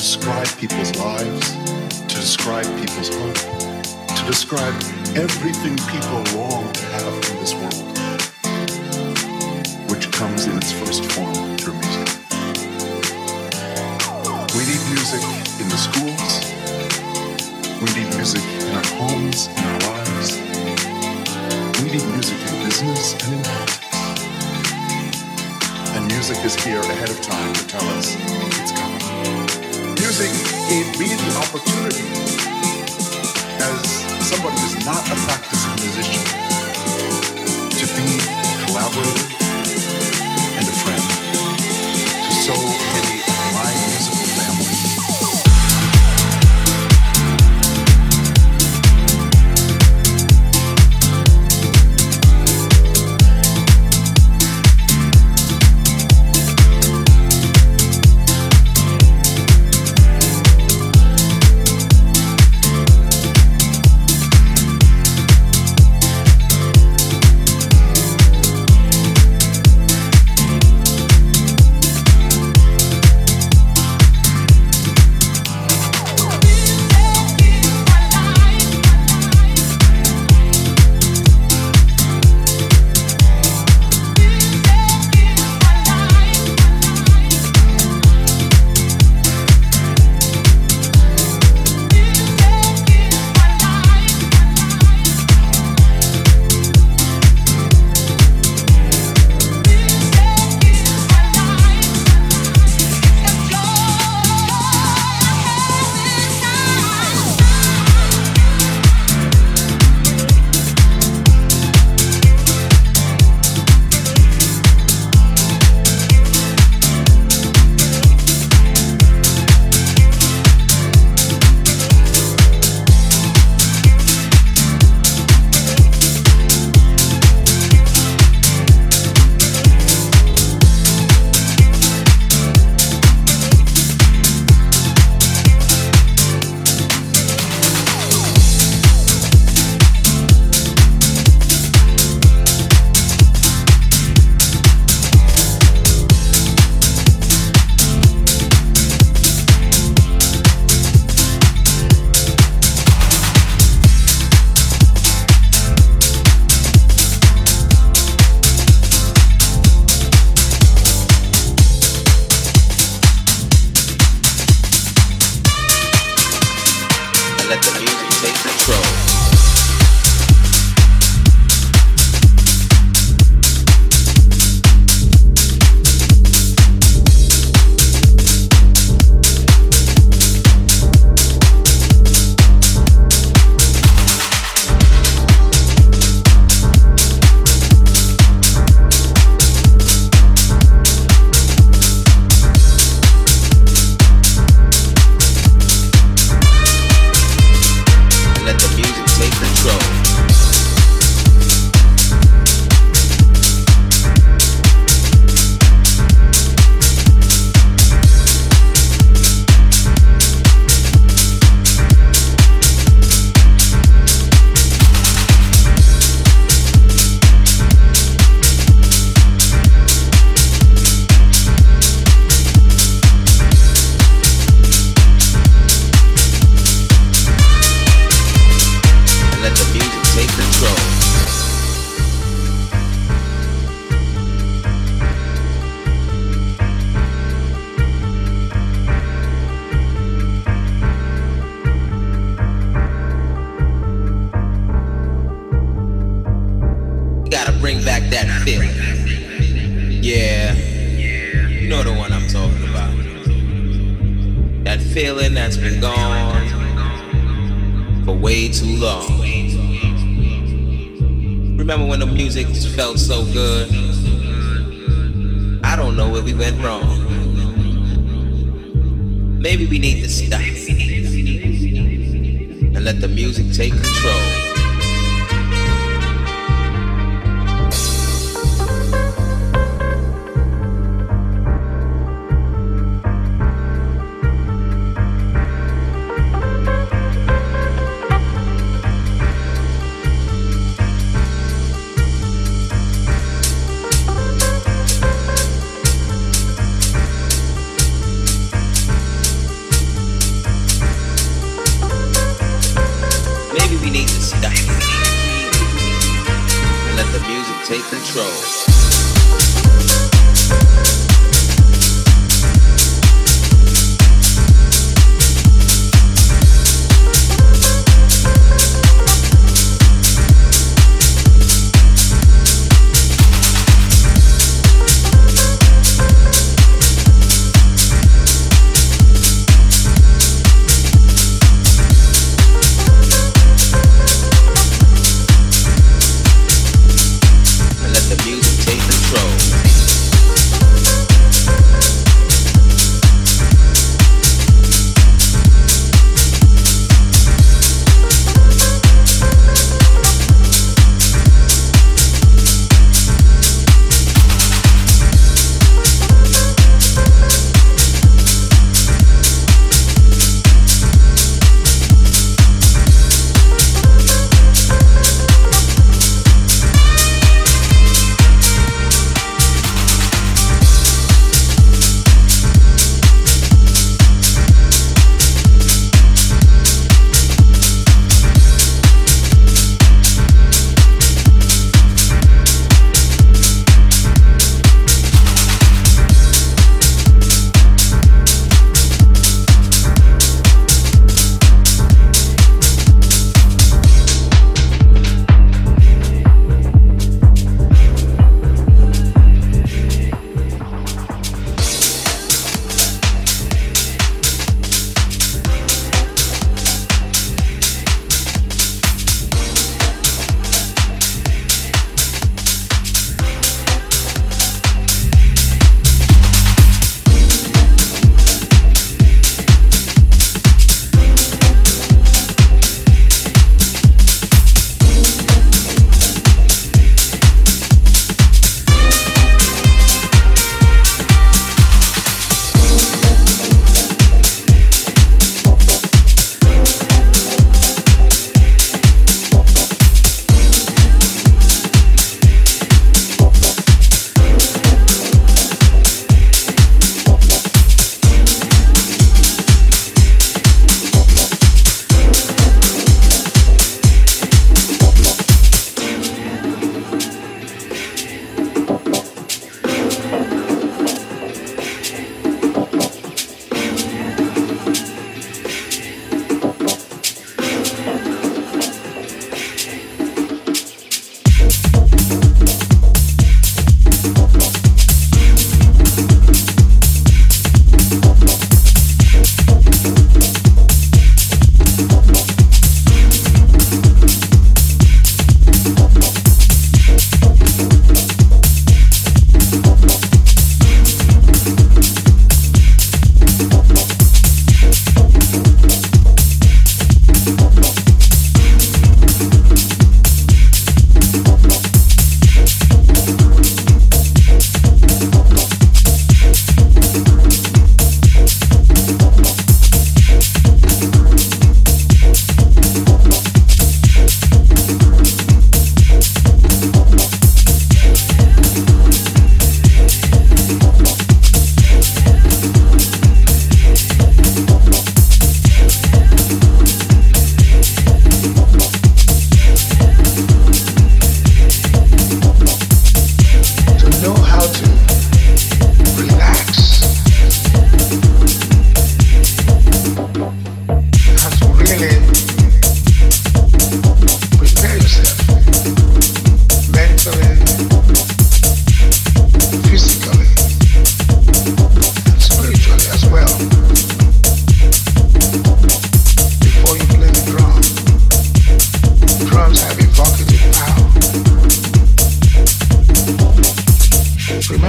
describe people's lives, to describe people's hope, to describe everything people long to have in this world, which comes in its first form through music. We need music in the schools. We need music in our homes, in our lives. We need music in business and in politics. And music is here ahead of time to tell us. Gave me the opportunity as somebody who's not a practicing musician to be a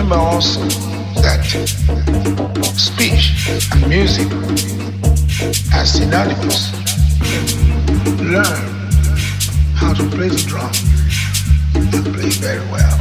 remember also that speech and music are synonymous. Learn how to play the drum and play very well.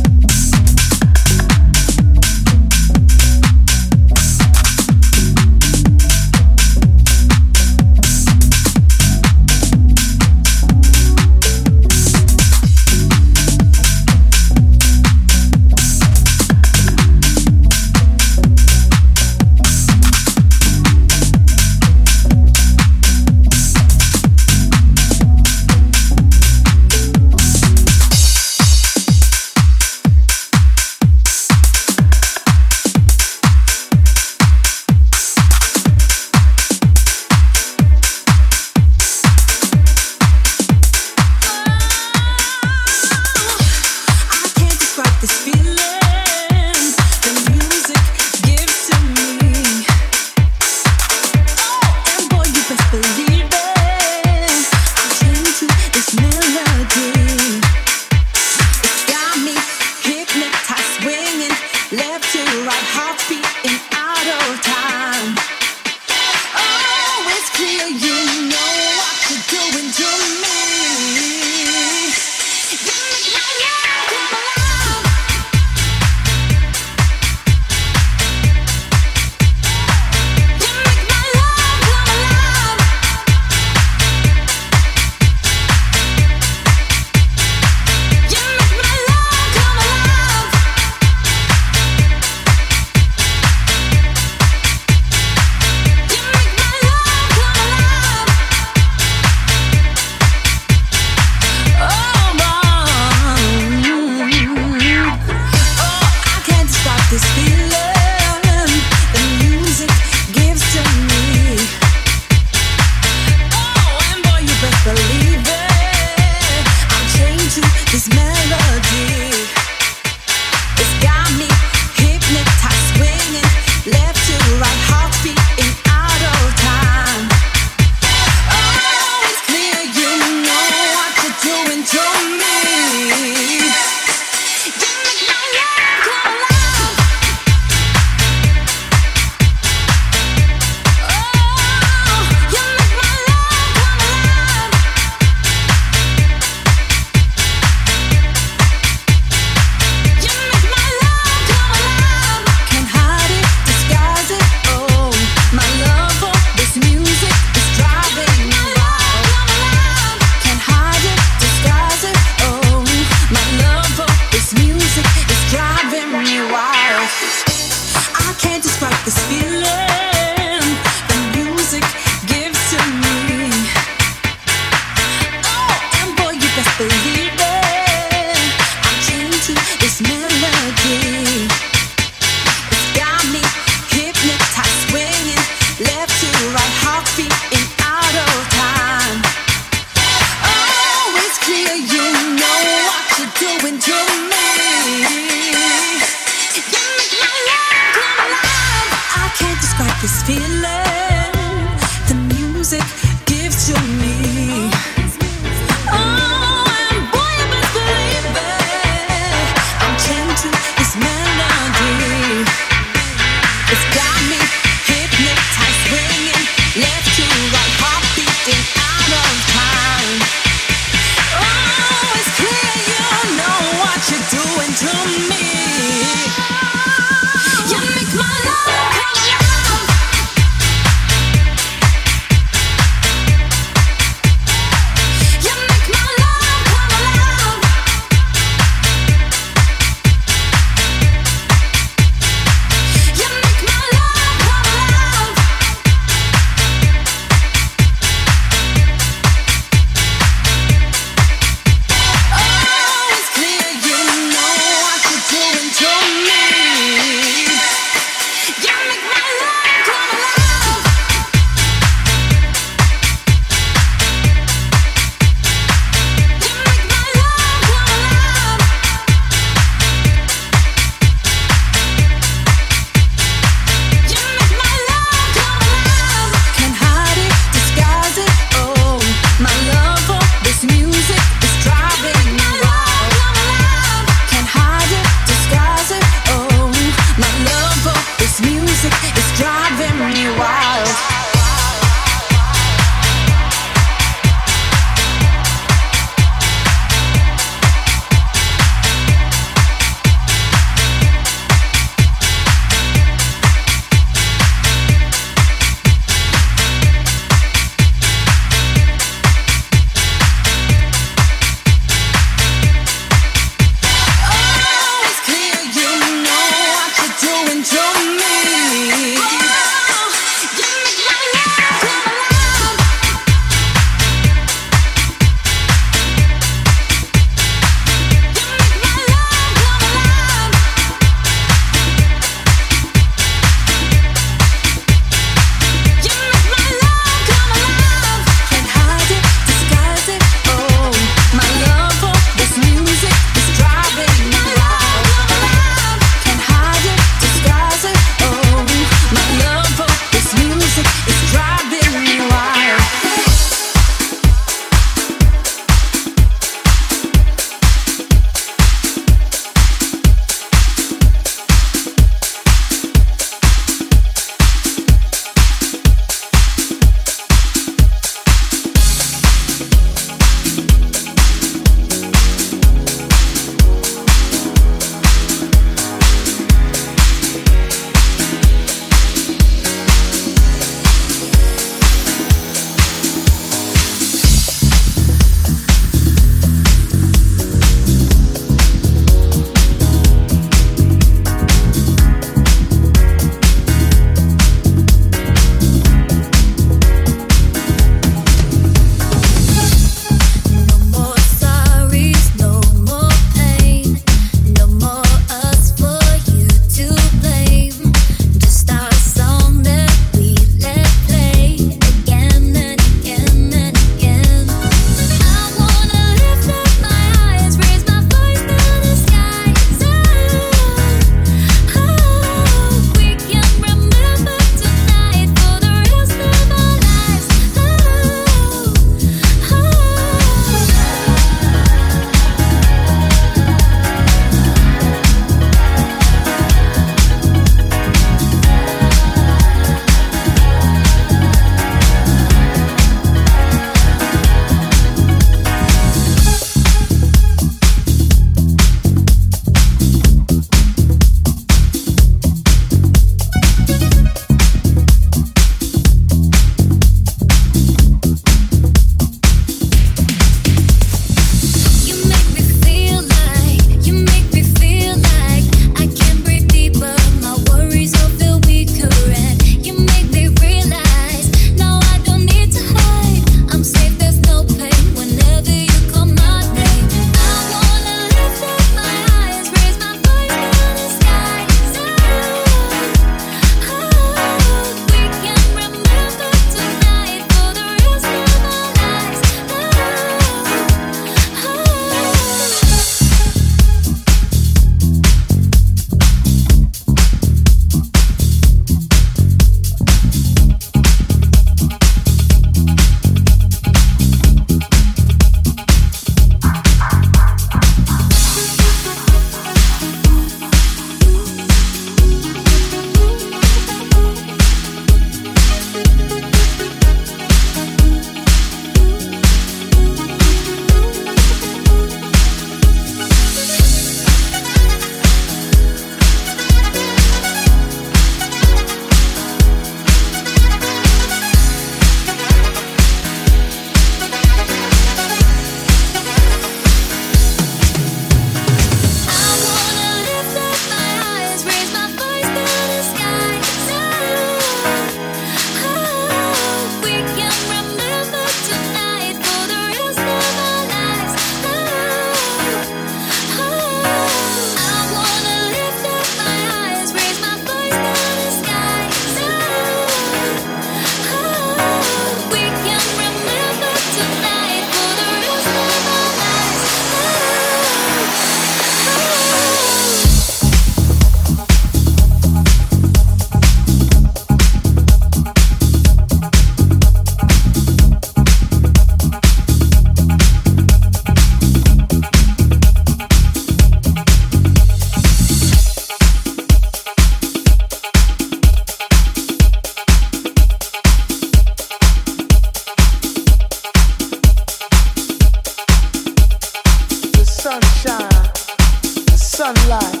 Life.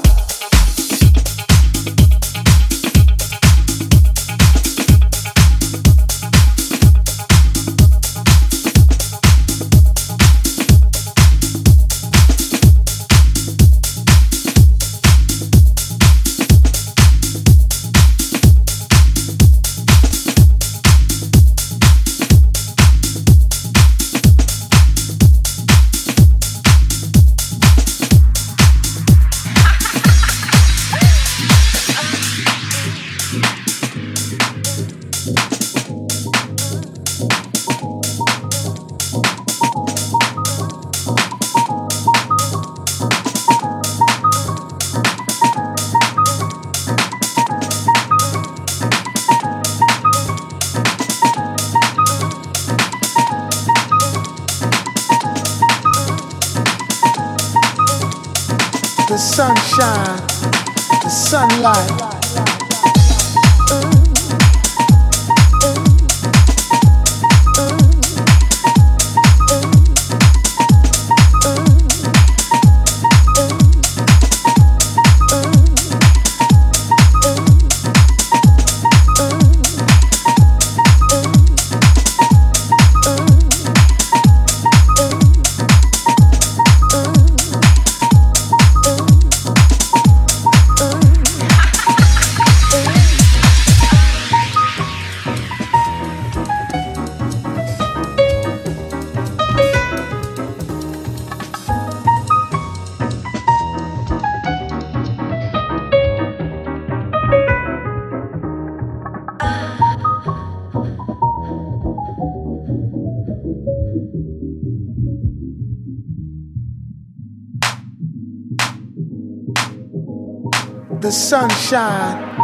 Sunshine,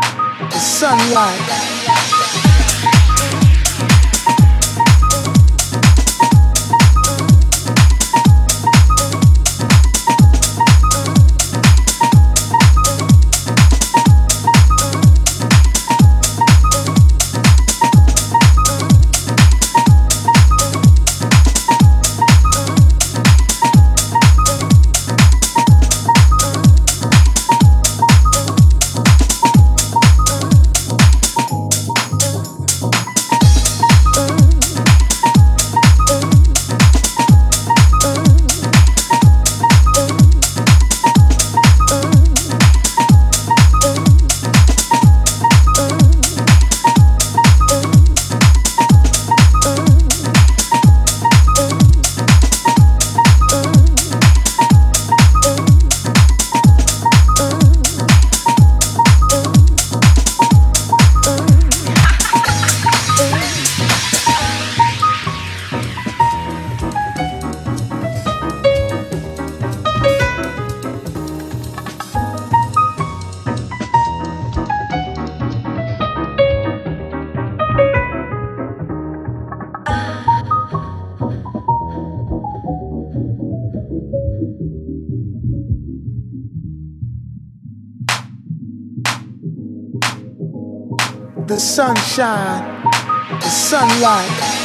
the sunlight. The sunlight.